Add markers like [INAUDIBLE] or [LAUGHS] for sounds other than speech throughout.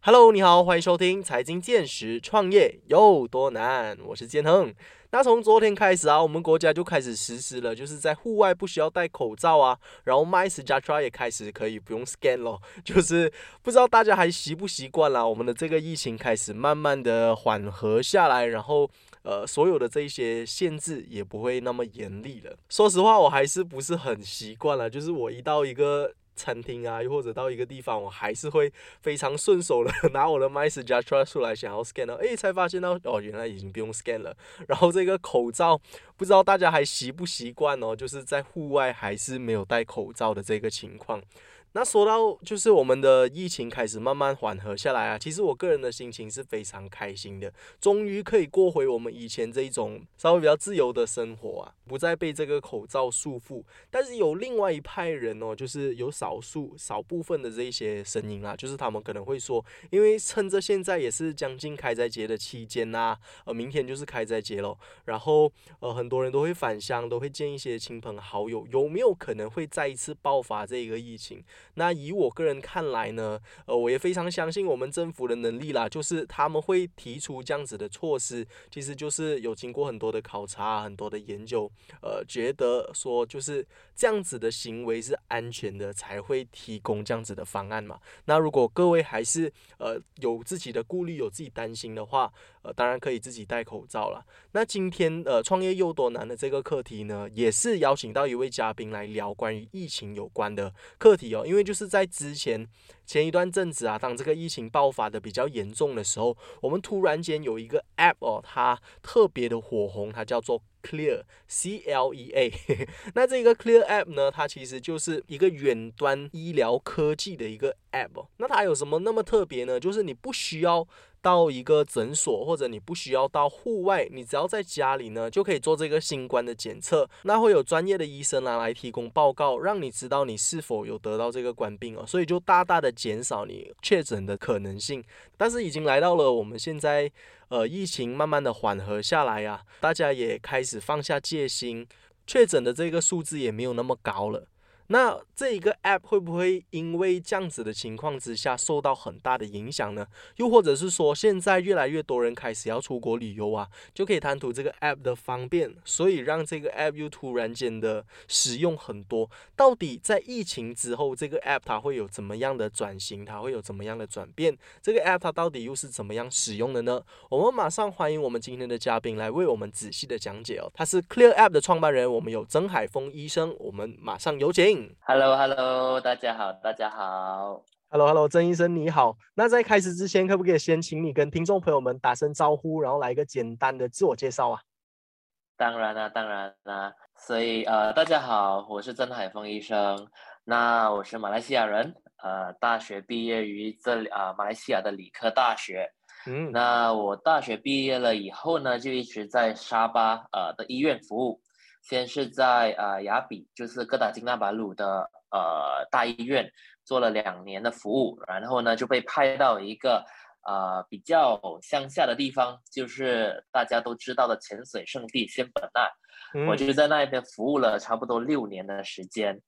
Hello，你好，欢迎收听财经见识，创业有多难？我是建亨。那从昨天开始啊，我们国家就开始实施了，就是在户外不需要戴口罩啊，然后 Mask 加 Try 也开始可以不用 Scan 咯。[LAUGHS] 就是不知道大家还习不习惯啦？我们的这个疫情开始慢慢的缓和下来，然后呃，所有的这一些限制也不会那么严厉了。说实话，我还是不是很习惯了，就是我一到一个。餐厅啊，又或者到一个地方，我还是会非常顺手的 [LAUGHS] 拿我的 m y s 加 Trust 出来，想要 scan 到，哎，才发现到哦，原来已经不用 scan 了。[LAUGHS] 然后这个口罩，不知道大家还习不习惯哦，就是在户外还是没有戴口罩的这个情况。那说到就是我们的疫情开始慢慢缓和下来啊，其实我个人的心情是非常开心的，终于可以过回我们以前这一种稍微比较自由的生活啊，不再被这个口罩束缚。但是有另外一派人哦，就是有少数少部分的这一些声音啊，就是他们可能会说，因为趁着现在也是将近开斋节的期间呐，呃，明天就是开斋节喽，然后呃，很多人都会返乡，都会见一些亲朋好友，有没有可能会再一次爆发这个疫情？那以我个人看来呢，呃，我也非常相信我们政府的能力啦，就是他们会提出这样子的措施，其实就是有经过很多的考察、很多的研究，呃，觉得说就是这样子的行为是安全的，才会提供这样子的方案嘛。那如果各位还是呃有自己的顾虑、有自己担心的话，呃，当然可以自己戴口罩了。那今天呃创业又多难的这个课题呢，也是邀请到一位嘉宾来聊关于疫情有关的课题哦，因为就是在之前前一段阵子啊，当这个疫情爆发的比较严重的时候，我们突然间有一个 App 哦，它特别的火红，它叫做 Clear C L E A。那这个 Clear App 呢，它其实就是一个远端医疗科技的一个 App。那它有什么那么特别呢？就是你不需要。到一个诊所，或者你不需要到户外，你只要在家里呢，就可以做这个新冠的检测。那会有专业的医生来来提供报告，让你知道你是否有得到这个冠病哦。所以就大大的减少你确诊的可能性。但是已经来到了我们现在，呃，疫情慢慢的缓和下来呀，大家也开始放下戒心，确诊的这个数字也没有那么高了。那这一个 app 会不会因为这样子的情况之下受到很大的影响呢？又或者是说，现在越来越多人开始要出国旅游啊，就可以贪图这个 app 的方便，所以让这个 app 又突然间的使用很多。到底在疫情之后，这个 app 它会有怎么样的转型？它会有怎么样的转变？这个 app 它到底又是怎么样使用的呢？我们马上欢迎我们今天的嘉宾来为我们仔细的讲解哦。他是 Clear App 的创办人，我们有曾海峰医生，我们马上有请。Hello，Hello，大家好，大家好。Hello，Hello，曾医生你好。那在开始之前，可不可以先请你跟听众朋友们打声招呼，然后来一个简单的自我介绍啊？当然啦，当然啦。所以呃，大家好，我是曾海峰医生。那我是马来西亚人，呃，大学毕业于这里啊，马来西亚的理科大学。嗯。那我大学毕业了以后呢，就一直在沙巴呃的医院服务。先是在呃雅比，就是哥打金纳巴鲁的呃大医院做了两年的服务，然后呢就被派到一个呃比较乡下的地方，就是大家都知道的潜水圣地仙本那，我就在那边服务了差不多六年的时间。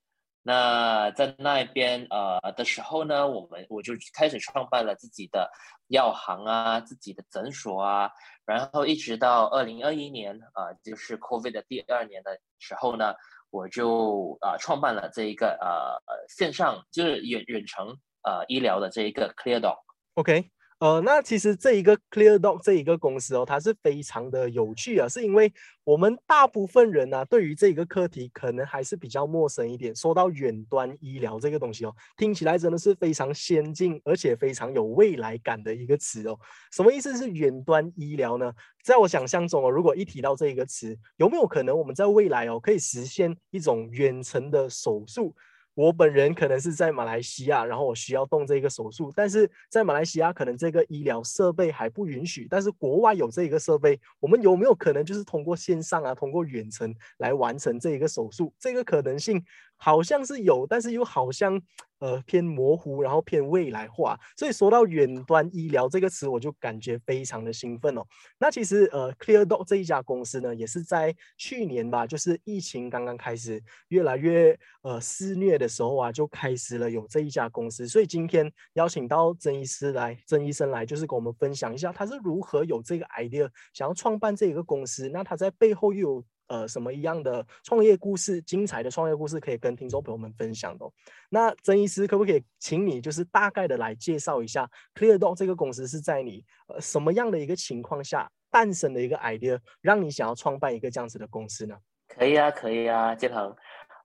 那在那边呃的时候呢，我们我就开始创办了自己的药行啊，自己的诊所啊，然后一直到二零二一年啊，就是 COVID 的第二年的时候呢，我就啊创办了这一个呃线上就是远远程呃医疗的这一个 ClearDoc。OK。呃，那其实这一个 ClearDoc 这一个公司哦，它是非常的有趣啊，是因为我们大部分人呢，对于这个课题可能还是比较陌生一点。说到远端医疗这个东西哦，听起来真的是非常先进，而且非常有未来感的一个词哦。什么意思是远端医疗呢？在我想象中哦，如果一提到这一个词，有没有可能我们在未来哦，可以实现一种远程的手术？我本人可能是在马来西亚，然后我需要动这个手术，但是在马来西亚可能这个医疗设备还不允许，但是国外有这一个设备，我们有没有可能就是通过线上啊，通过远程来完成这一个手术？这个可能性好像是有，但是又好像。呃，偏模糊，然后偏未来化，所以说到远端医疗这个词，我就感觉非常的兴奋哦。那其实呃，ClearDoc 这一家公司呢，也是在去年吧，就是疫情刚刚开始越来越呃肆虐的时候啊，就开始了有这一家公司。所以今天邀请到曾医师来，曾医生来，就是跟我们分享一下他是如何有这个 idea 想要创办这一个公司，那他在背后又有。呃，什么一样的创业故事，精彩的创业故事可以跟听众朋友们分享的？那曾医师可不可以请你就是大概的来介绍一下 ClearDoc 这个公司是在你呃什么样的一个情况下诞生的一个 idea，让你想要创办一个这样子的公司呢？可以啊，可以啊，建恒，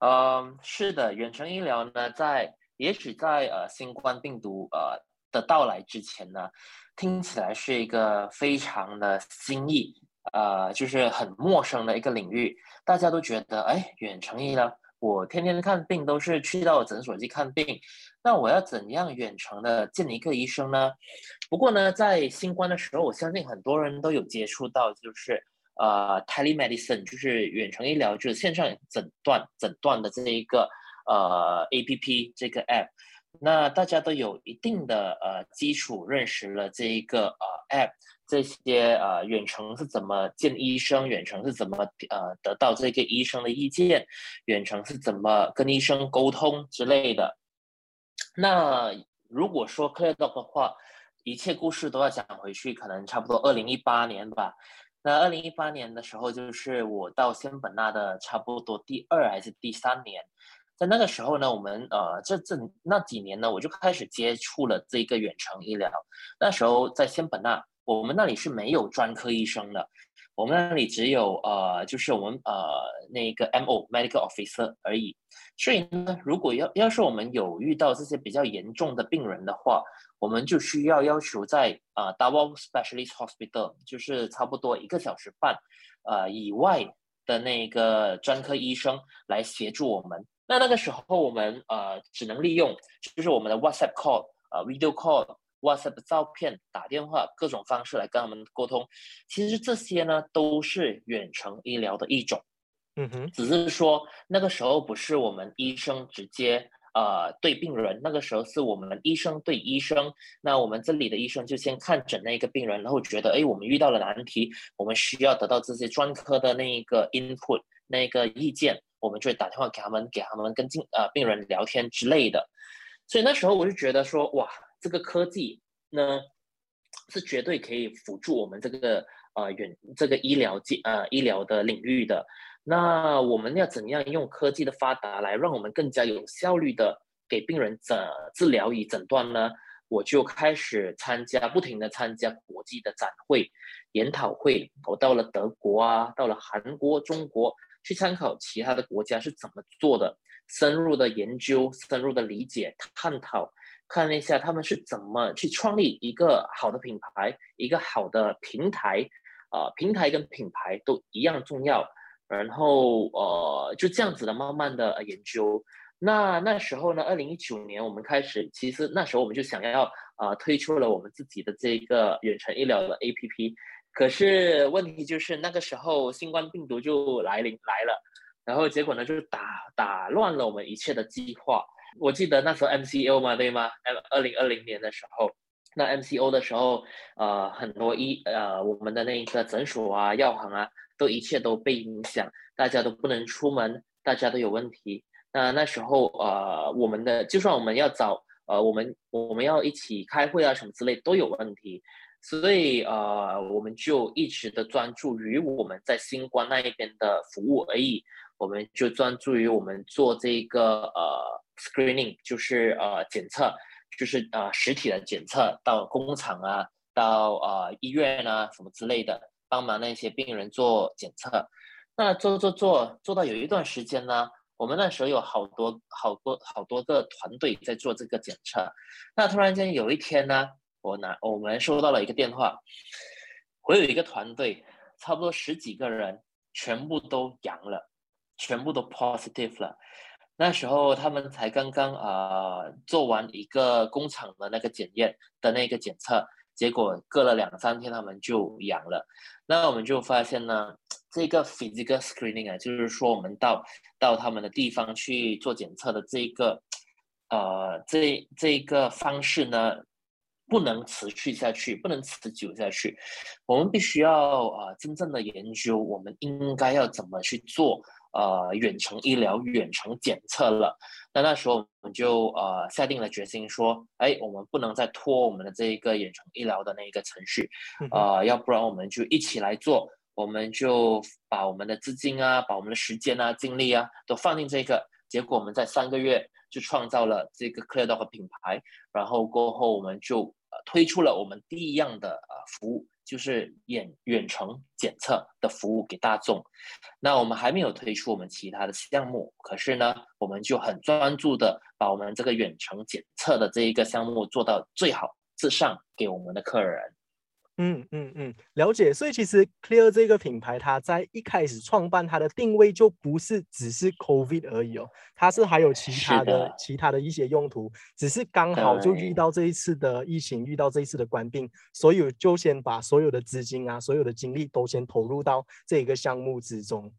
嗯，是的，远程医疗呢，在也许在呃新冠病毒呃的到来之前呢，听起来是一个非常的新意。呃，就是很陌生的一个领域，大家都觉得，哎，远程医疗，我天天看病都是去到诊所去看病，那我要怎样远程的见一个医生呢？不过呢，在新冠的时候，我相信很多人都有接触到，就是呃，telemedicine，就是远程医疗，就是线上诊断诊断的这一个呃 A P P 这个 App，那大家都有一定的呃基础认识了这一个呃 App。这些呃远程是怎么见医生？远程是怎么呃得到这个医生的意见？远程是怎么跟医生沟通之类的？那如果说 ClearDoc 的话，一切故事都要讲回去，可能差不多二零一八年吧。那二零一八年的时候，就是我到仙本那的差不多第二还是第三年，在那个时候呢，我们呃这这那几年呢，我就开始接触了这个远程医疗。那时候在仙本那。我们那里是没有专科医生的，我们那里只有呃，就是我们呃那个 M O medical officer 而已。所以呢，如果要要是我们有遇到这些比较严重的病人的话，我们就需要要求在呃 double specialist hospital，就是差不多一个小时半呃以外的那个专科医生来协助我们。那那个时候我们呃只能利用就是我们的 WhatsApp call 呃 video call。WhatsApp 照片、打电话各种方式来跟他们沟通，其实这些呢都是远程医疗的一种。嗯哼，只是说那个时候不是我们医生直接呃对病人，那个时候是我们医生对医生。那我们这里的医生就先看诊那个病人，然后觉得哎我们遇到了难题，我们需要得到这些专科的那一个 input 那个意见，我们就会打电话给他们，给他们跟进呃病人聊天之类的。所以那时候我就觉得说哇。这个科技呢，是绝对可以辅助我们这个呃远这个医疗界呃医疗的领域的。那我们要怎样用科技的发达来让我们更加有效率的给病人诊治疗与诊断呢？我就开始参加，不停的参加国际的展会、研讨会。我到了德国啊，到了韩国、中国，去参考其他的国家是怎么做的，深入的研究、深入的理解、探讨。看了一下他们是怎么去创立一个好的品牌，一个好的平台，呃，平台跟品牌都一样重要。然后呃，就这样子的慢慢的研究。那那时候呢，二零一九年我们开始，其实那时候我们就想要呃推出了我们自己的这一个远程医疗的 APP。可是问题就是那个时候新冠病毒就来临来了，然后结果呢就打打乱了我们一切的计划。我记得那时候 MCO 嘛，对吗？二二零二零年的时候，那 MCO 的时候，呃，很多医呃我们的那一个诊所啊、药行啊，都一切都被影响，大家都不能出门，大家都有问题。那那时候呃，我们的就算我们要找呃我们我们要一起开会啊什么之类都有问题，所以呃我们就一直的专注于我们在新冠那一边的服务而已，我们就专注于我们做这个呃。Screening 就是呃检测，就是呃实体的检测，到工厂啊，到呃医院啊什么之类的，帮忙那些病人做检测。那做做做做到有一段时间呢，我们那时候有好多好多好多个团队在做这个检测。那突然间有一天呢，我拿我们收到了一个电话，我有一个团队，差不多十几个人，全部都阳了，全部都 positive 了。那时候他们才刚刚啊做完一个工厂的那个检验的那个检测，结果隔了两三天他们就阳了。那我们就发现呢，这个 physical screening 啊，就是说我们到到他们的地方去做检测的这个呃这这个方式呢，不能持续下去，不能持久下去。我们必须要呃真正的研究，我们应该要怎么去做呃远程医疗、远程检测了。那那时候我们就呃下定了决心说，哎，我们不能再拖我们的这一个远程医疗的那一个程序，呃，要不然我们就一起来做，我们就把我们的资金啊，把我们的时间啊、精力啊都放进这个。结果我们在三个月就创造了这个 ClearDoc 品牌，然后过后我们就呃推出了我们第一样的呃服务。就是远远程检测的服务给大众，那我们还没有推出我们其他的项目，可是呢，我们就很专注的把我们这个远程检测的这一个项目做到最好至上，给我们的客人。嗯嗯嗯，了解。所以其实 Clear 这个品牌，它在一开始创办它的定位就不是只是 COVID 而已哦，它是还有其他的其他的一些用途，只是刚好就遇到这一次的疫情，遇到这一次的官病，所以就先把所有的资金啊，所有的精力都先投入到这一个项目之中。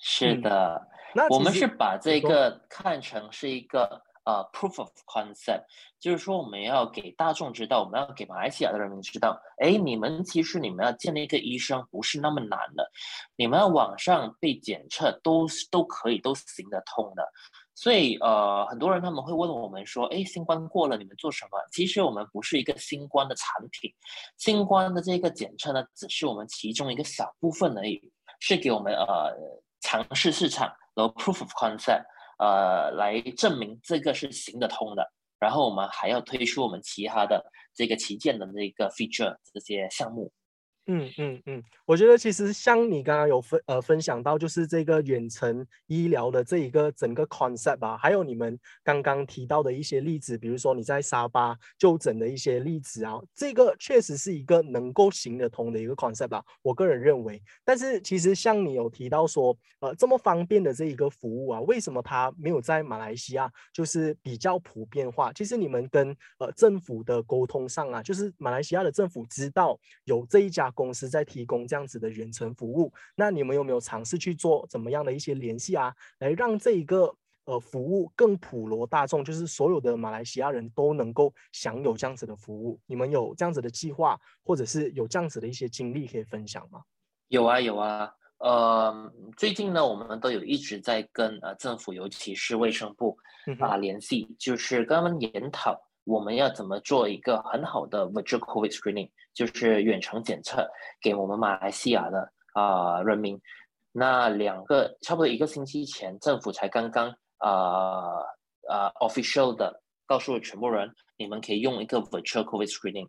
是的，那我们是把这个看成是一个。呃，proof of concept，就是说我们要给大众知道，我们要给马来西亚的人民知道，哎，你们其实你们要建立一个医生不是那么难的，你们要网上被检测都都可以都行得通的。所以呃，很多人他们会问我们说，哎，新冠过了你们做什么？其实我们不是一个新冠的产品，新冠的这个检测呢，只是我们其中一个小部分而已，是给我们呃尝试市场然后 proof of concept。呃，来证明这个是行得通的，然后我们还要推出我们其他的这个旗舰的那个 feature 这些项目。嗯嗯嗯，我觉得其实像你刚刚有分呃分享到，就是这个远程医疗的这一个整个 concept 吧，还有你们刚刚提到的一些例子，比如说你在沙巴就诊的一些例子啊，这个确实是一个能够行得通的一个 concept 吧，我个人认为。但是其实像你有提到说，呃，这么方便的这一个服务啊，为什么它没有在马来西亚就是比较普遍化？其实你们跟呃政府的沟通上啊，就是马来西亚的政府知道有这一家。公司在提供这样子的远程服务，那你们有没有尝试去做怎么样的一些联系啊，来让这一个呃服务更普罗大众，就是所有的马来西亚人都能够享有这样子的服务？你们有这样子的计划，或者是有这样子的一些经历可以分享吗？有啊有啊，呃，最近呢，我们都有一直在跟呃政府，尤其是卫生部啊联系，就是跟他们研讨。我们要怎么做一个很好的 virtual COVID screening，就是远程检测给我们马来西亚的啊人民？那两个差不多一个星期前，政府才刚刚啊啊 official 的告诉了全部人，你们可以用一个 virtual COVID screening。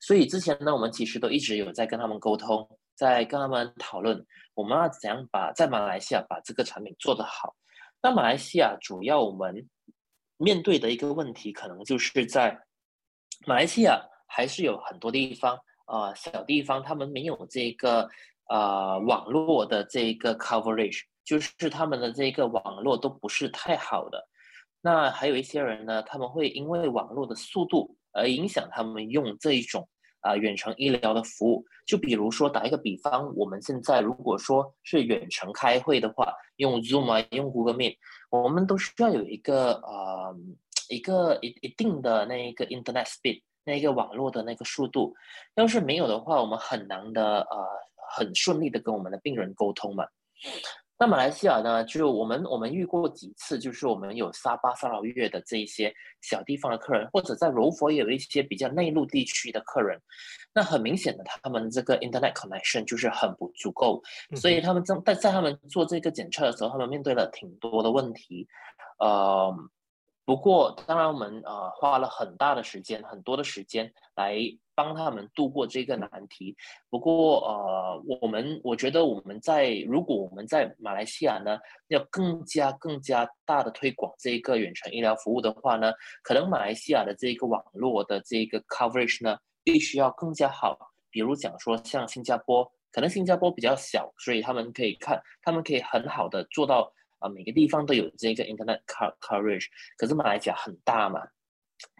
所以之前呢，我们其实都一直有在跟他们沟通，在跟他们讨论，我们要怎样把在马来西亚把这个产品做得好。那马来西亚主要我们。面对的一个问题，可能就是在马来西亚还是有很多地方啊，小地方他们没有这个啊网络的这个 coverage，就是他们的这个网络都不是太好的。那还有一些人呢，他们会因为网络的速度而影响他们用这一种啊远程医疗的服务。就比如说打一个比方，我们现在如果说是远程开会的话，用 Zoom 啊，用 Google Meet。我们都需要有一个呃一个一一定的那一个 internet speed 那一个网络的那个速度，要是没有的话，我们很难的呃很顺利的跟我们的病人沟通嘛。那马来西亚呢，就我们我们遇过几次，就是我们有沙巴、沙劳越的这一些小地方的客人，或者在柔佛也有一些比较内陆地区的客人。那很明显的，他们这个 internet connection 就是很不足够，所以他们正在在他们做这个检测的时候，他们面对了挺多的问题。呃，不过当然我们呃花了很大的时间，很多的时间来。帮他们度过这个难题。不过，呃，我们我觉得我们在如果我们在马来西亚呢，要更加更加大的推广这个远程医疗服务的话呢，可能马来西亚的这个网络的这个 coverage 呢，必须要更加好。比如讲说，像新加坡，可能新加坡比较小，所以他们可以看，他们可以很好的做到啊，每个地方都有这个 internet coverage。可是马来西亚很大嘛，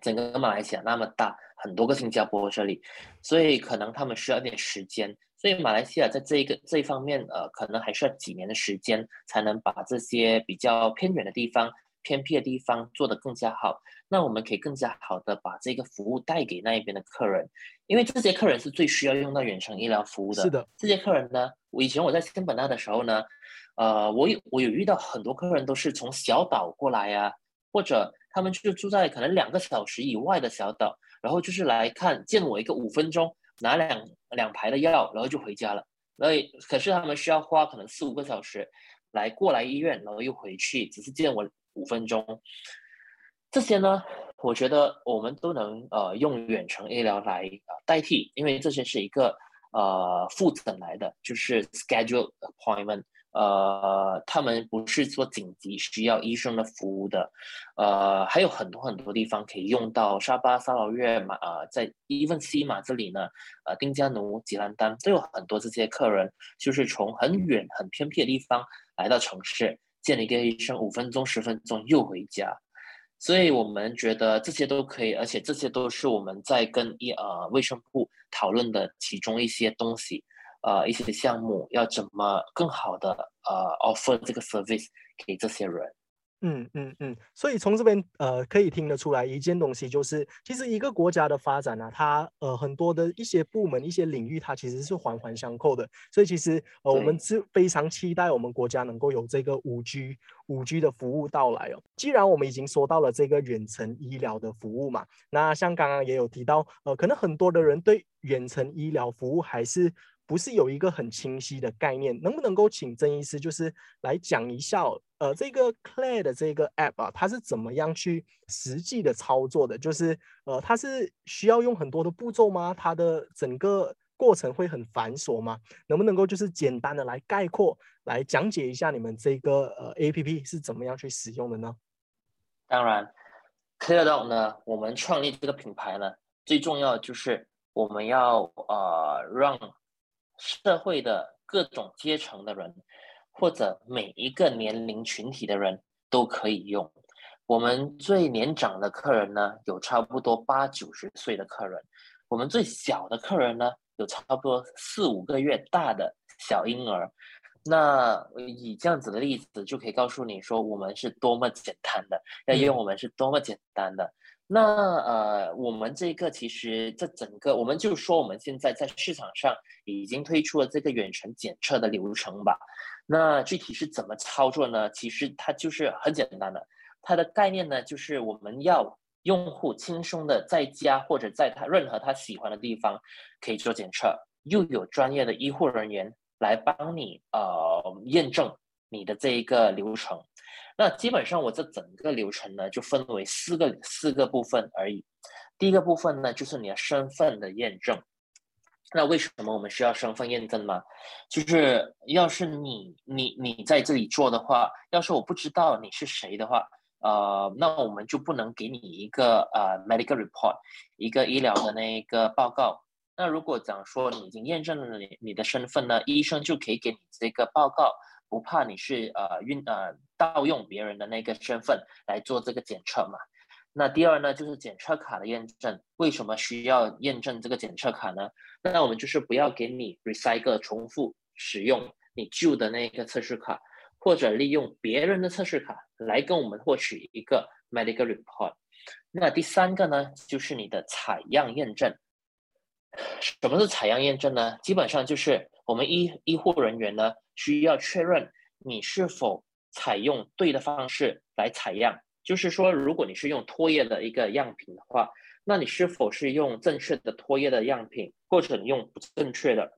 整个马来西亚那么大。很多个新加坡这里，所以可能他们需要一点时间，所以马来西亚在这一个这一方面，呃，可能还需要几年的时间，才能把这些比较偏远的地方、偏僻的地方做得更加好。那我们可以更加好的把这个服务带给那一边的客人，因为这些客人是最需要用到远程医疗服务的。是的，这些客人呢，我以前我在新本纳的时候呢，呃，我有我有遇到很多客人都是从小岛过来呀，或者他们就住在可能两个小时以外的小岛，然后就是来看见我一个五分钟。拿两两排的药，然后就回家了。然后可是他们需要花可能四五个小时来过来医院，然后又回去，只是见我五分钟。这些呢，我觉得我们都能呃用远程医疗来呃代替，因为这些是一个呃复诊来的，就是 schedule appointment。呃，他们不是说紧急需要医生的服务的，呃，还有很多很多地方可以用到沙巴、沙劳越马，呃，在伊文西马这里呢，呃，丁加奴、吉兰丹都有很多这些客人，就是从很远、很偏僻的地方来到城市，见了一个医生，五分钟、十分钟又回家，所以我们觉得这些都可以，而且这些都是我们在跟医呃卫生部讨论的其中一些东西。呃，一些项目要怎么更好的呃 offer 这个 service 给这些人。嗯嗯嗯，所以从这边呃可以听得出来一件东西，就是其实一个国家的发展呢，它呃很多的一些部门、一些领域，它其实是环环相扣的。所以其实呃我们是非常期待我们国家能够有这个五 G 五 G 的服务到来哦。既然我们已经说到了这个远程医疗的服务嘛，那像刚刚也有提到，呃，可能很多的人对远程医疗服务还是。不是有一个很清晰的概念，能不能够请曾医师就是来讲一下，呃，这个 Clare 的这个 App 啊，它是怎么样去实际的操作的？就是呃，它是需要用很多的步骤吗？它的整个过程会很繁琐吗？能不能够就是简单的来概括，来讲解一下你们这个呃 App 是怎么样去使用的呢？当然，Clare 呢，我们创立这个品牌呢，最重要就是我们要呃让社会的各种阶层的人，或者每一个年龄群体的人都可以用。我们最年长的客人呢，有差不多八九十岁的客人；我们最小的客人呢，有差不多四五个月大的小婴儿。那以这样子的例子，就可以告诉你说，我们是多么简单的，要用我们是多么简单的。那呃，我们这个其实这整个，我们就说我们现在在市场上已经推出了这个远程检测的流程吧。那具体是怎么操作呢？其实它就是很简单的，它的概念呢就是我们要用户轻松的在家或者在他任何他喜欢的地方可以做检测，又有专业的医护人员来帮你呃验证你的这一个流程。那基本上我这整个流程呢，就分为四个四个部分而已。第一个部分呢，就是你的身份的验证。那为什么我们需要身份验证呢？就是要是你你你在这里做的话，要是我不知道你是谁的话，呃，那我们就不能给你一个呃 medical report，一个医疗的那一个报告。那如果讲说你已经验证了你你的身份呢，医生就可以给你这个报告。不怕你是呃运呃盗用别人的那个身份来做这个检测嘛？那第二呢，就是检测卡的验证。为什么需要验证这个检测卡呢？那我们就是不要给你 recycle 重复使用你旧的那个测试卡，或者利用别人的测试卡来跟我们获取一个 medical report。那第三个呢，就是你的采样验证。什么是采样验证呢？基本上就是我们医医护人员呢。需要确认你是否采用对的方式来采样，就是说，如果你是用唾液的一个样品的话，那你是否是用正确的唾液的样品，或者用不正确的？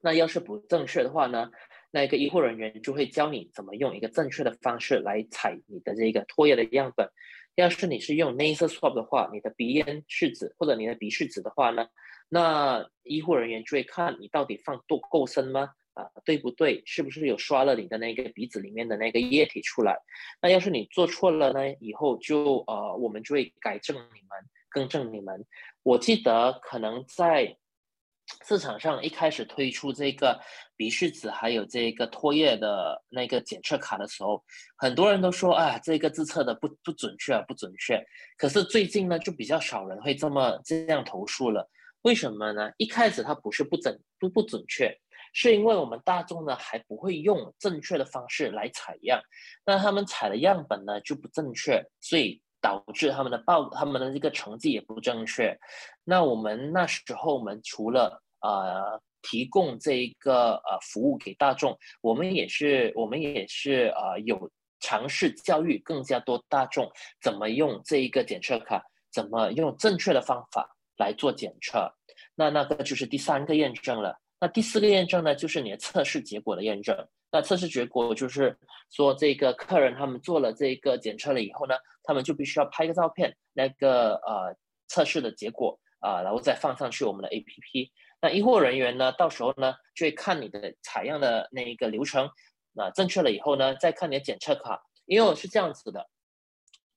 那要是不正确的话呢，那个医护人员就会教你怎么用一个正确的方式来采你的这个唾液的样本。要是你是用 nasal swab 的话，你的鼻咽拭子或者你的鼻拭子的话呢，那医护人员就会看你到底放多够深吗？啊，对不对？是不是有刷了你的那个鼻子里面的那个液体出来？那要是你做错了呢？以后就呃，我们就会改正你们，更正你们。我记得可能在市场上一开始推出这个鼻拭子还有这个唾液的那个检测卡的时候，很多人都说啊，这个自测的不不准确啊，不准确。可是最近呢，就比较少人会这么这样投诉了。为什么呢？一开始它不是不准不不准确，是因为我们大众呢还不会用正确的方式来采样，那他们采的样本呢就不正确，所以导致他们的报他们的这个成绩也不正确。那我们那时候我们除了呃提供这一个呃服务给大众，我们也是我们也是呃有尝试教育更加多大众怎么用这一个检测卡，怎么用正确的方法。来做检测，那那个就是第三个验证了。那第四个验证呢，就是你的测试结果的验证。那测试结果就是说，这个客人他们做了这个检测了以后呢，他们就必须要拍个照片，那个呃测试的结果啊，然后再放上去我们的 APP。那医护人员呢，到时候呢就会看你的采样的那一个流程，那正确了以后呢，再看你的检测卡，因为我是这样子的。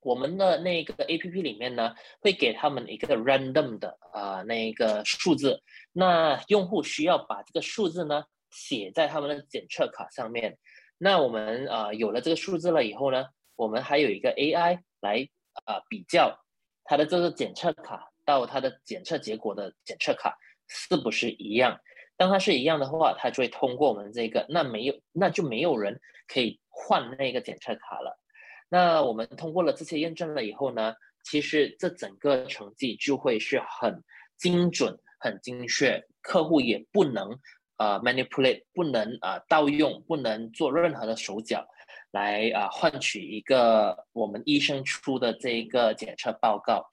我们的那个 A P P 里面呢，会给他们一个 random 的啊那个数字，那用户需要把这个数字呢写在他们的检测卡上面。那我们啊有了这个数字了以后呢，我们还有一个 A I 来啊比较它的这个检测卡到它的检测结果的检测卡是不是一样。当它是一样的话，它就会通过我们这个，那没有那就没有人可以换那个检测卡了。那我们通过了这些验证了以后呢，其实这整个成绩就会是很精准、很精确，客户也不能呃 manipulate，不能啊盗用，不能做任何的手脚来啊换取一个我们医生出的这一个检测报告。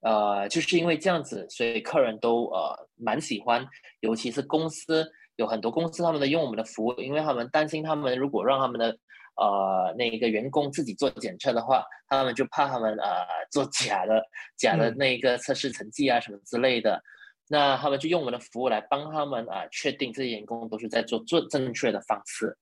呃，就是因为这样子，所以客人都呃蛮喜欢，尤其是公司有很多公司他们的用我们的服务，因为他们担心他们如果让他们的呃，那个员工自己做检测的话，他们就怕他们呃做假的假的那个测试成绩啊什么之类的，那他们就用我们的服务来帮他们啊确定这些员工都是在做做正确的方式。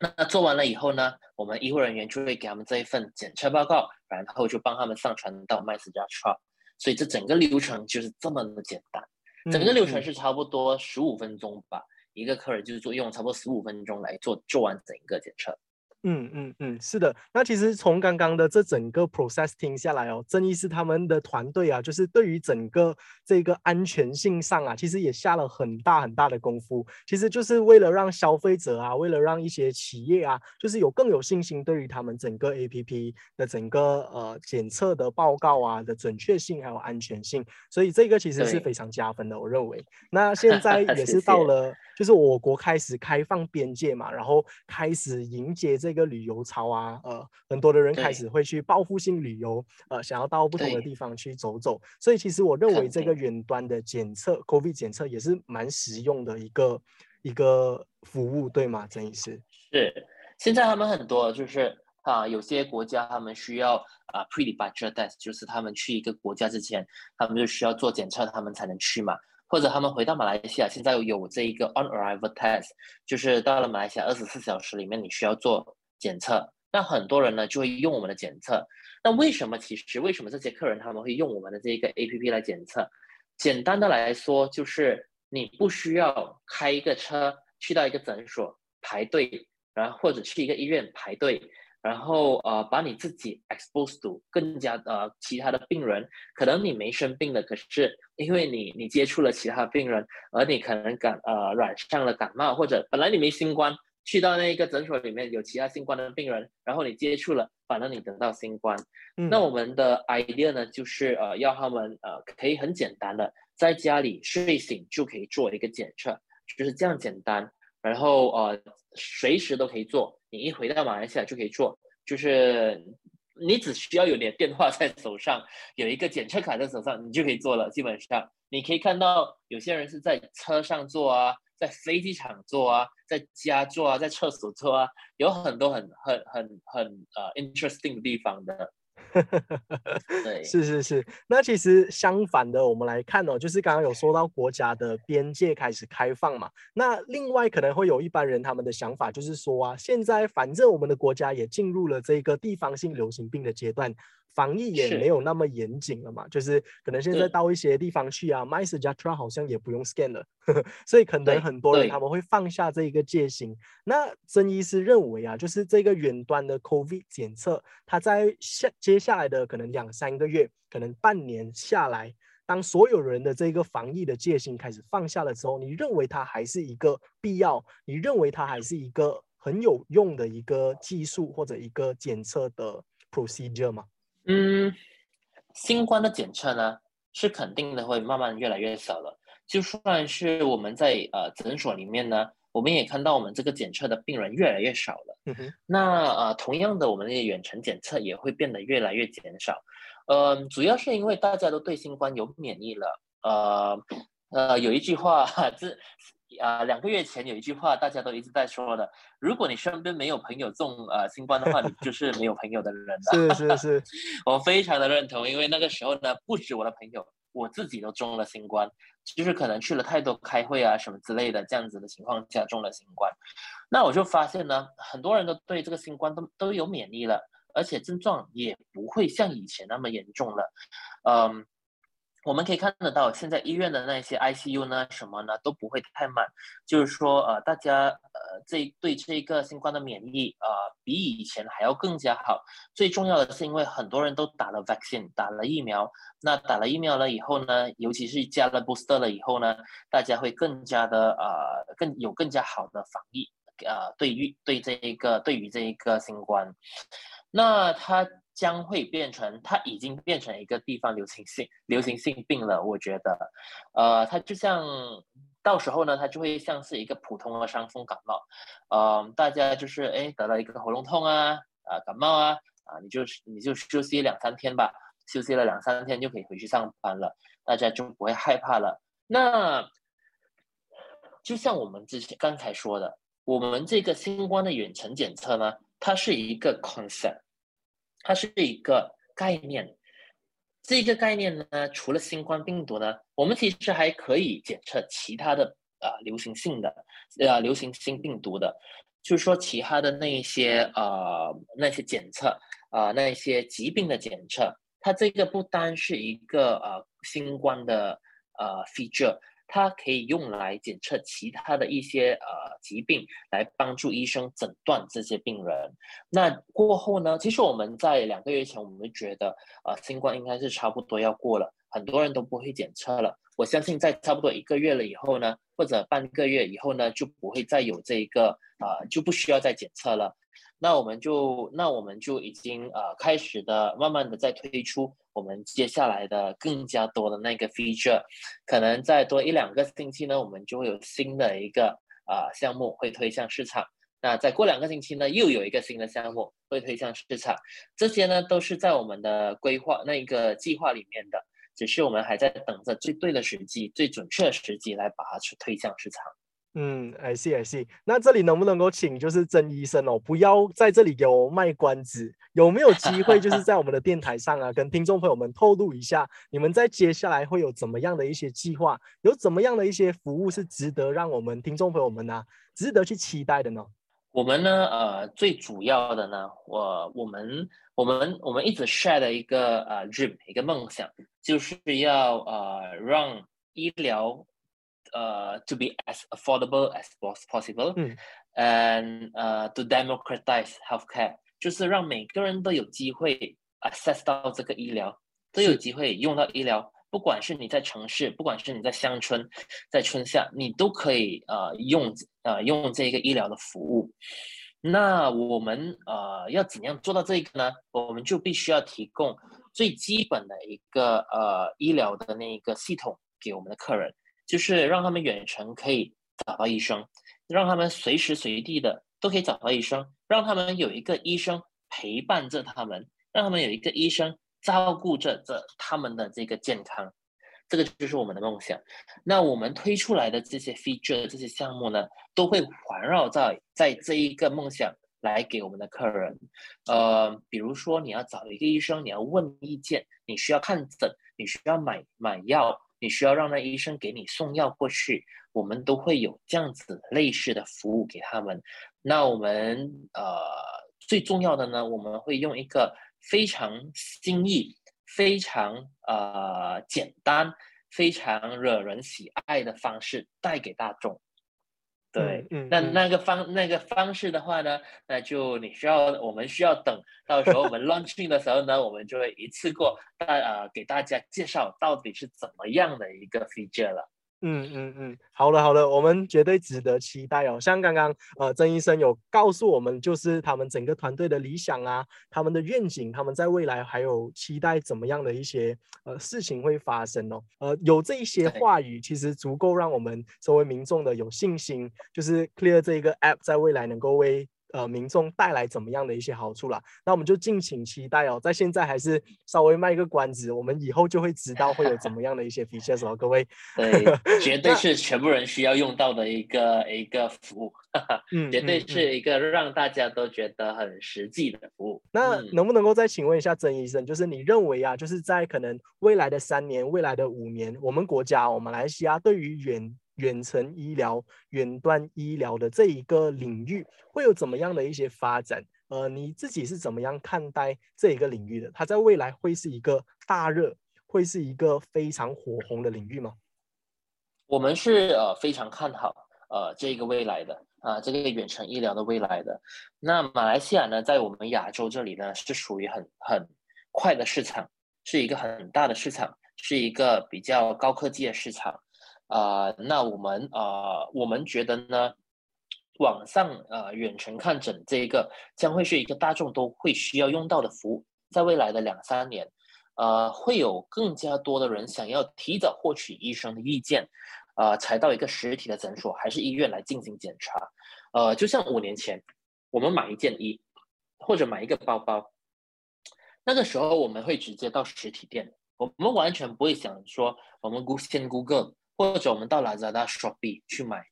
那做完了以后呢，我们医护人员就会给他们这一份检测报告，然后就帮他们上传到 MySejahtera。所以这整个流程就是这么的简单，整个流程是差不多十五分钟吧，一个客人就是做用差不多十五分钟来做做完整个检测。嗯嗯嗯，是的。那其实从刚刚的这整个 process 听下来哦，郑医师他们的团队啊，就是对于整个这个安全性上啊，其实也下了很大很大的功夫。其实就是为了让消费者啊，为了让一些企业啊，就是有更有信心对于他们整个 APP 的整个呃检测的报告啊的准确性还有安全性。所以这个其实是非常加分的，我认为。那现 [LAUGHS] 在也是到了。就是我国开始开放边界嘛，然后开始迎接这个旅游潮啊，呃，很多的人开始会去报复性旅游，呃，想要到不同的地方去走走。所以其实我认为这个远端的检测，COVID 检测也是蛮实用的一个一个服务，对吗？郑医师？是，现在他们很多就是啊，有些国家他们需要啊 pre-departure test，就是他们去一个国家之前，他们就需要做检测，他们才能去嘛。或者他们回到马来西亚，现在有这一个 on arrival test，就是到了马来西亚二十四小时里面你需要做检测。那很多人呢就会用我们的检测。那为什么？其实为什么这些客人他们会用我们的这个 A P P 来检测？简单的来说，就是你不需要开一个车去到一个诊所排队，然后或者去一个医院排队。然后呃，把你自己 expose to 更加呃其他的病人，可能你没生病的，可是因为你你接触了其他病人，而你可能感呃染上了感冒，或者本来你没新冠，去到那一个诊所里面有其他新冠的病人，然后你接触了，反而你得到新冠。那我们的 idea 呢，就是呃要他们呃可以很简单的在家里睡醒就可以做一个检测，就是这样简单，然后呃随时都可以做。你一回到马来西亚就可以做，就是你只需要有点电话在手上，有一个检测卡在手上，你就可以做了。基本上你可以看到有些人是在车上做啊，在飞机场做啊，在家做啊，在厕所做啊，有很多很很很很呃 interesting 的地方的。对，[LAUGHS] 是是是。那其实相反的，我们来看哦，就是刚刚有说到国家的边界开始开放嘛。那另外可能会有一般人他们的想法，就是说啊，现在反正我们的国家也进入了这个地方性流行病的阶段。防疫也没有那么严谨了嘛，就是可能现在到一些地方去啊，MySejahtera 好像也不用 scan 了，[LAUGHS] 所以可能很多人他们会放下这一个戒心。那曾医师认为啊，就是这个远端的 COVID 检测，它在下接下来的可能两三个月，可能半年下来，当所有人的这个防疫的戒心开始放下了之后，你认为它还是一个必要？你认为它还是一个很有用的一个技术或者一个检测的 procedure 吗？嗯，新冠的检测呢，是肯定的会慢慢越来越少了。就算是我们在呃诊所里面呢，我们也看到我们这个检测的病人越来越少了。那呃，同样的，我们的远程检测也会变得越来越减少。呃，主要是因为大家都对新冠有免疫了。呃呃，有一句话，这啊两个月前有一句话，大家都一直在说的：如果你身边没有朋友中呃新冠的话，你就是没有朋友的人了。是是是，[LAUGHS] 我非常的认同，因为那个时候呢，不止我的朋友，我自己都中了新冠，就是可能去了太多开会啊什么之类的，这样子的情况下中了新冠。那我就发现呢，很多人都对这个新冠都都有免疫了。而且症状也不会像以前那么严重了，嗯，我们可以看得到，现在医院的那些 ICU 呢，什么呢都不会太满，就是说，呃，大家呃这对这个新冠的免疫啊，比以前还要更加好。最重要的是，因为很多人都打了 vaccine，打了疫苗，那打了疫苗了以后呢，尤其是加了 booster 了以后呢，大家会更加的呃更有更加好的防疫，呃，对于对这一个对于这一个新冠。那它将会变成，它已经变成一个地方流行性流行性病了。我觉得，呃，它就像到时候呢，它就会像是一个普通的伤风感冒，呃，大家就是哎得了一个喉咙痛啊，啊感冒啊，啊你就你就休息两三天吧，休息了两三天就可以回去上班了，大家就不会害怕了。那就像我们之前刚才说的，我们这个新冠的远程检测呢。它是一个 concept，它是一个概念。这个概念呢，除了新冠病毒呢，我们其实还可以检测其他的呃流行性的呃流行性病毒的，就是说其他的那一些呃那些检测啊那些疾病的检测，它这个不单是一个呃新冠的呃 feature。它可以用来检测其他的一些呃疾病，来帮助医生诊断这些病人。那过后呢？其实我们在两个月前，我们觉得呃新冠应该是差不多要过了，很多人都不会检测了。我相信在差不多一个月了以后呢，或者半个月以后呢，就不会再有这一个呃就不需要再检测了。那我们就那我们就已经呃开始的慢慢的在推出我们接下来的更加多的那个 feature，可能再多一两个星期呢，我们就会有新的一个啊项目会推向市场。那再过两个星期呢，又有一个新的项目会推向市场。这些呢都是在我们的规划那一个计划里面的，只是我们还在等着最对的时机、最准确的时机来把它去推向市场。嗯，I see I see。那这里能不能够请就是曾医生哦，不要在这里给我卖关子，有没有机会就是在我们的电台上啊，跟听众朋友们透露一下，你们在接下来会有怎么样的一些计划，有怎么样的一些服务是值得让我们听众朋友们呢，值得去期待的呢？我们呢，呃，最主要的呢，我我们我们我们一直 share 的一个呃 dream 一个梦想，就是要呃让医疗。呃，to be as affordable as possible，嗯，and 呃，to democratize healthcare，就是让每个人都有机会 access 到这个医疗，都有机会用到医疗，不管是你在城市，不管是你在乡村，在春夏，你都可以呃用呃用这个医疗的服务。那我们呃要怎样做到这个呢？我们就必须要提供最基本的一个呃医疗的那一个系统给我们的客人。就是让他们远程可以找到医生，让他们随时随地的都可以找到医生，让他们有一个医生陪伴着他们，让他们有一个医生照顾着这他们的这个健康，这个就是我们的梦想。那我们推出来的这些 feature 这些项目呢，都会环绕在在这一个梦想来给我们的客人。呃，比如说你要找一个医生，你要问意见，你需要看诊，你需要买买药。你需要让那医生给你送药过去，我们都会有这样子类似的服务给他们。那我们呃最重要的呢，我们会用一个非常新意、非常呃简单、非常惹人喜爱的方式带给大众。对，嗯，那那个方那个方式的话呢，那就你需要我们需要等到时候我们 launching 的时候呢，我们就会一次过大呃给大家介绍到底是怎么样的一个 feature 了。嗯嗯嗯，好了好了，我们绝对值得期待哦。像刚刚呃曾医生有告诉我们，就是他们整个团队的理想啊，他们的愿景，他们在未来还有期待怎么样的一些呃事情会发生哦。呃，有这一些话语，其实足够让我们作为民众的有信心，就是 Clear 这一个 App 在未来能够为。呃，民众带来怎么样的一些好处啦？那我们就敬请期待哦。在现在还是稍微卖一个关子，我们以后就会知道会有怎么样的一些 features 哦，各位。对，绝 [LAUGHS] 对是全部人需要用到的一个一个服务，嗯，绝对是一个让大家都觉得很实际的服务。那能不能够再请问一下曾医生，就是你认为啊，就是在可能未来的三年、未来的五年，我们国家，我们马来西亚对于远远程医疗、远端医疗的这一个领域会有怎么样的一些发展？呃，你自己是怎么样看待这一个领域的？它在未来会是一个大热，会是一个非常火红的领域吗？我们是呃非常看好呃这个未来的啊这个远程医疗的未来的。那马来西亚呢，在我们亚洲这里呢，是属于很很快的市场，是一个很大的市场，是一个比较高科技的市场。啊，那我们啊，我们觉得呢，网上呃远程看诊这一个将会是一个大众都会需要用到的服务，在未来的两三年，呃，会有更加多的人想要提早获取医生的意见，啊，才到一个实体的诊所还是医院来进行检查，呃，就像五年前我们买一件衣或者买一个包包，那个时候我们会直接到实体店，我们完全不会想说我们先 Google。或者我们到 Lazada、Shopee 去买，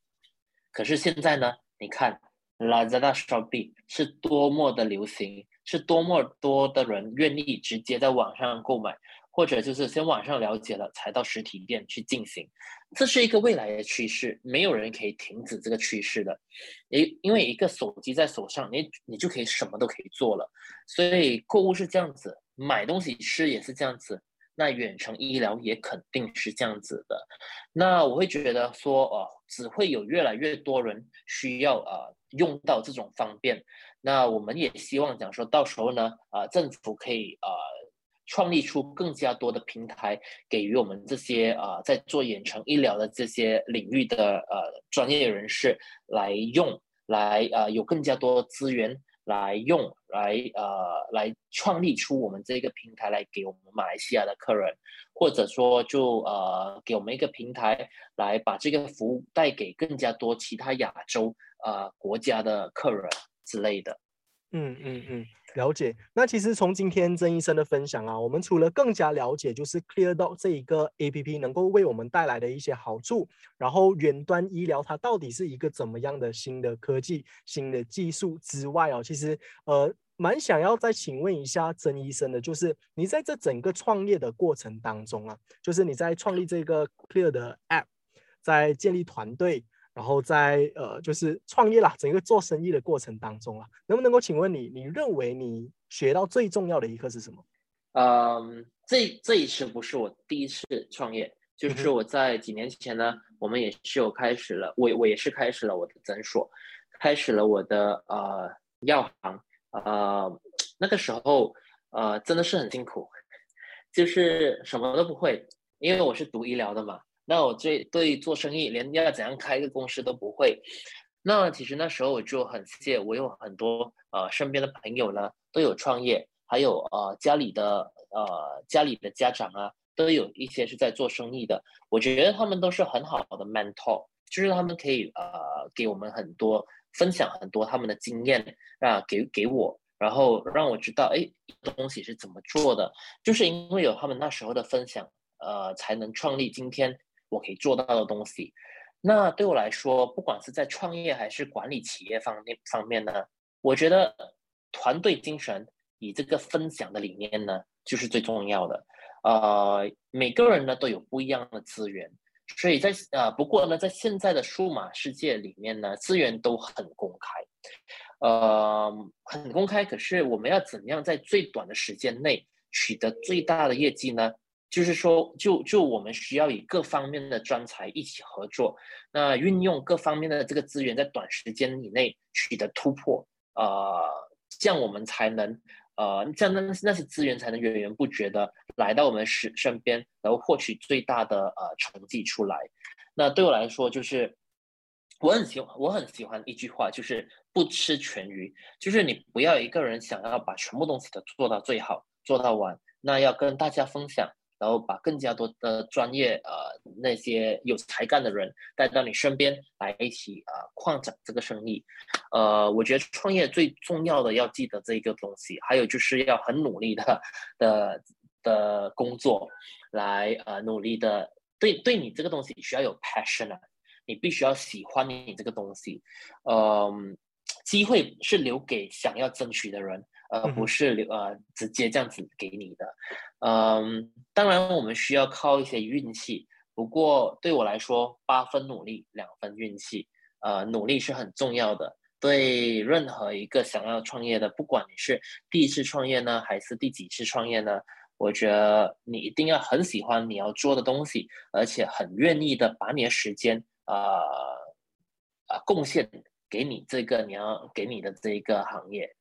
可是现在呢？你看 Lazada、Shopee 是多么的流行，是多么多的人愿意直接在网上购买，或者就是先网上了解了才到实体店去进行。这是一个未来的趋势，没有人可以停止这个趋势的。因因为一个手机在手上，你你就可以什么都可以做了。所以购物是这样子，买东西吃也是这样子。那远程医疗也肯定是这样子的，那我会觉得说，呃，只会有越来越多人需要呃用到这种方便。那我们也希望讲说到时候呢，啊，政府可以呃创立出更加多的平台，给予我们这些啊在做远程医疗的这些领域的呃专业人士来用，来呃有更加多资源。来用来呃来创立出我们这个平台来给我们马来西亚的客人，或者说就呃给我们一个平台来把这个服务带给更加多其他亚洲呃国家的客人之类的。嗯嗯嗯。了解，那其实从今天曾医生的分享啊，我们除了更加了解就是 ClearDoc 这一个 A P P 能够为我们带来的一些好处，然后远端医疗它到底是一个怎么样的新的科技、新的技术之外哦，其实呃蛮想要再请问一下曾医生的，就是你在这整个创业的过程当中啊，就是你在创立这个 Clear 的 App，在建立团队。然后在呃，就是创业啦，整个做生意的过程当中啊，能不能够请问你，你认为你学到最重要的一课是什么？嗯，这这一次不是我第一次创业，就是我在几年前呢，我们也是有开始了，我我也是开始了我的诊所，开始了我的呃药行，呃那个时候呃真的是很辛苦，就是什么都不会，因为我是读医疗的嘛。那我最对做生意，连要怎样开一个公司都不会。那其实那时候我就很谢，我有很多呃身边的朋友呢都有创业，还有呃家里的呃家里的家长啊都有一些是在做生意的。我觉得他们都是很好的 mentor，就是他们可以呃给我们很多分享很多他们的经验啊给给我，然后让我知道哎东西是怎么做的。就是因为有他们那时候的分享，呃才能创立今天。我可以做到的东西，那对我来说，不管是在创业还是管理企业方面方面呢，我觉得团队精神以这个分享的理念呢，就是最重要的。呃，每个人呢都有不一样的资源，所以在呃，不过呢，在现在的数码世界里面呢，资源都很公开，呃，很公开。可是我们要怎样在最短的时间内取得最大的业绩呢？就是说，就就我们需要以各方面的专才一起合作，那运用各方面的这个资源，在短时间以内取得突破，呃，这样我们才能，呃，这样那那些资源才能源源不绝的来到我们身身边，然后获取最大的呃成绩出来。那对我来说，就是我很喜欢我很喜欢一句话，就是不吃全鱼，就是你不要一个人想要把全部东西都做到最好，做到完，那要跟大家分享。然后把更加多的专业呃那些有才干的人带到你身边来一起啊扩展这个生意，呃，我觉得创业最重要的要记得这一个东西，还有就是要很努力的的的工作，来呃努力的对对你这个东西需要有 passion 啊，你必须要喜欢你这个东西，嗯，机会是留给想要争取的人。而不是留呃直接这样子给你的，嗯，当然我们需要靠一些运气，不过对我来说八分努力两分运气，呃，努力是很重要的。对任何一个想要创业的，不管你是第一次创业呢，还是第几次创业呢，我觉得你一定要很喜欢你要做的东西，而且很愿意的把你的时间啊啊贡献给你这个你要给你的这一个行业。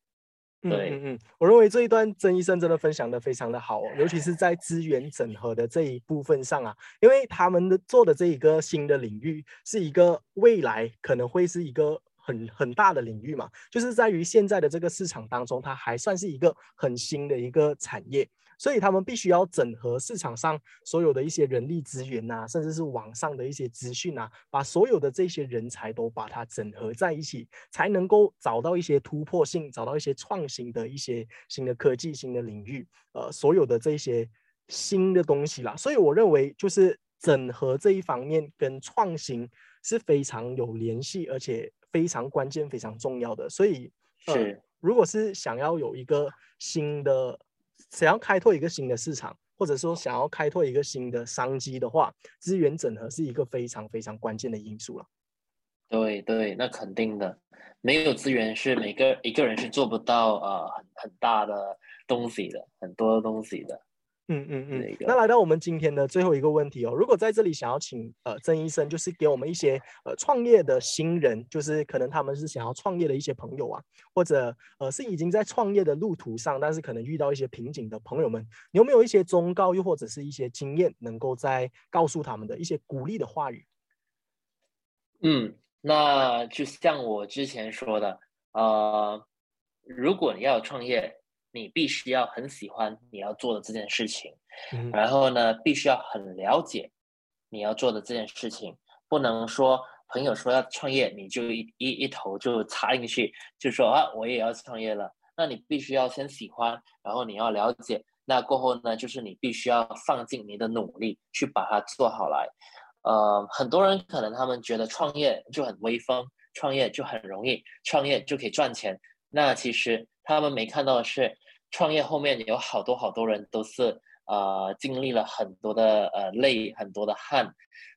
嗯嗯嗯，我认为这一段曾医生真的分享的非常的好哦，尤其是在资源整合的这一部分上啊，因为他们的做的这一个新的领域是一个未来可能会是一个很很大的领域嘛，就是在于现在的这个市场当中，它还算是一个很新的一个产业。所以他们必须要整合市场上所有的一些人力资源呐，甚至是网上的一些资讯啊，把所有的这些人才都把它整合在一起，才能够找到一些突破性，找到一些创新的一些新的科技、新的领域，呃，所有的这些新的东西啦。所以我认为，就是整合这一方面跟创新是非常有联系，而且非常关键、非常重要的。所以，是如果是想要有一个新的。想要开拓一个新的市场，或者说想要开拓一个新的商机的话，资源整合是一个非常非常关键的因素了。对对，那肯定的，没有资源是每个一个人是做不到呃很很大的东西的，很多东西的。嗯嗯嗯，那来到我们今天的最后一个问题哦，如果在这里想要请呃曾医生，就是给我们一些呃创业的新人，就是可能他们是想要创业的一些朋友啊，或者呃是已经在创业的路途上，但是可能遇到一些瓶颈的朋友们，你有没有一些忠告，又或者是一些经验，能够在告诉他们的一些鼓励的话语？嗯，那就像我之前说的，呃，如果你要创业。你必须要很喜欢你要做的这件事情，然后呢，必须要很了解你要做的这件事情，不能说朋友说要创业，你就一一一头就插进去，就说啊，我也要创业了。那你必须要先喜欢，然后你要了解，那过后呢，就是你必须要放进你的努力去把它做好来。呃，很多人可能他们觉得创业就很威风，创业就很容易，创业就可以赚钱。那其实他们没看到的是。创业后面有好多好多人都是呃经历了很多的呃累很多的汗，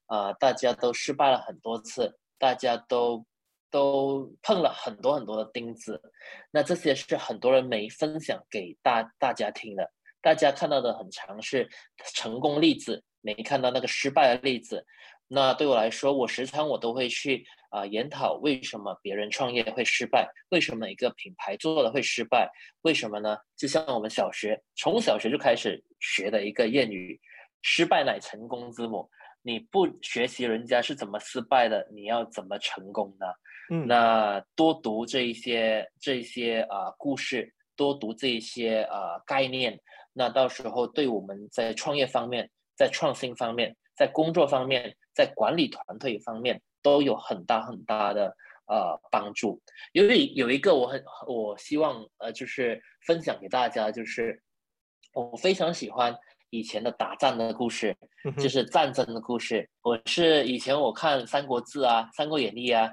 啊大家都失败了很多次，大家都都碰了很多很多的钉子，那这些是很多人没分享给大大家听的，大家看到的很常是成功例子，没看到那个失败的例子。那对我来说，我时常我都会去啊研讨为什么别人创业会失败，为什么一个品牌做了会失败，为什么呢？就像我们小学从小学就开始学的一个谚语：“失败乃成功之母。”你不学习人家是怎么失败的，你要怎么成功呢？嗯，那多读这一些这一些啊故事，多读这一些啊概念，那到时候对我们在创业方面，在创新方面。在工作方面，在管理团队方面都有很大很大的呃帮助。因为有一个我很我希望呃就是分享给大家，就是我非常喜欢以前的打仗的故事，就是战争的故事。我是以前我看《三国志》啊，《三国演义》啊，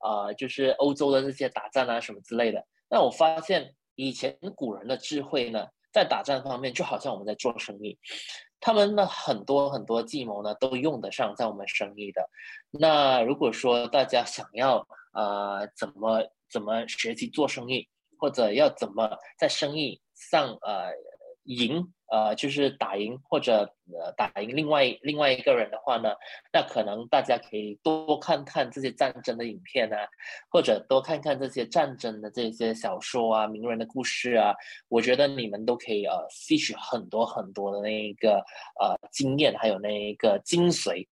啊就是欧洲的这些打仗啊什么之类的。那我发现以前古人的智慧呢，在打仗方面就好像我们在做生意。他们的很多很多计谋呢，都用得上在我们生意的。那如果说大家想要啊怎么怎么学习做生意，或者要怎么在生意上呃赢，呃，就是打赢或者呃打赢另外另外一个人的话呢，那可能大家可以多看看这些战争的影片啊，或者多看看这些战争的这些小说啊、名人的故事啊，我觉得你们都可以呃吸取很多很多的那一个呃经验，还有那一个精髓。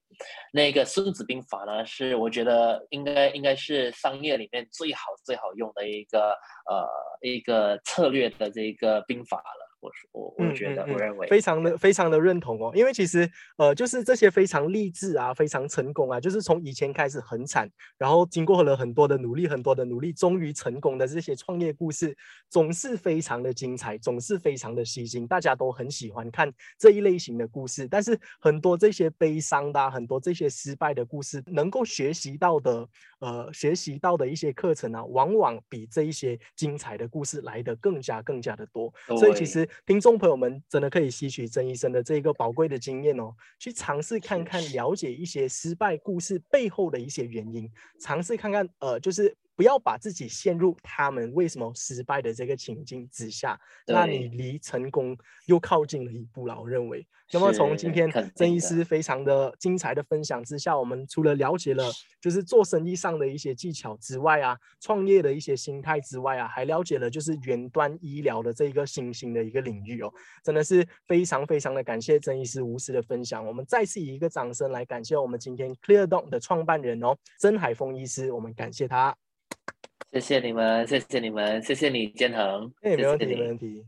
那个《孙子兵法》呢，是我觉得应该应该是商业里面最好最好用的一个呃一个策略的这个兵法了。我我我觉得，我认为非常的非常的认同哦，因为其实呃，就是这些非常励志啊，非常成功啊，就是从以前开始很惨，然后经过了很多的努力，很多的努力，终于成功的这些创业故事，总是非常的精彩，总是非常的吸睛，大家都很喜欢看这一类型的故事。但是很多这些悲伤的，很多这些失败的故事，能够学习到的，呃，学习到的一些课程啊，往往比这一些精彩的故事来的更加更加的多。所以其实。听众朋友们，真的可以吸取曾医生的这个宝贵的经验哦，去尝试看看，了解一些失败故事背后的一些原因，尝试看看，呃，就是不要把自己陷入他们为什么失败的这个情境之下，那你离成功又靠近了一步了。我认为。那么从今天曾医师非常的精彩的分享之下，我们除了了解了就是做生意上的一些技巧之外啊，创业的一些心态之外啊，还了解了就是远端医疗的这一个新兴的一个领域哦，真的是非常非常的感谢曾医师无私的分享。我们再次以一个掌声来感谢我们今天 Clear Dog 的创办人哦，曾海峰医师，我们感谢他。谢谢你们，谢谢你们，谢谢你建恒。哎，没问题，没问题。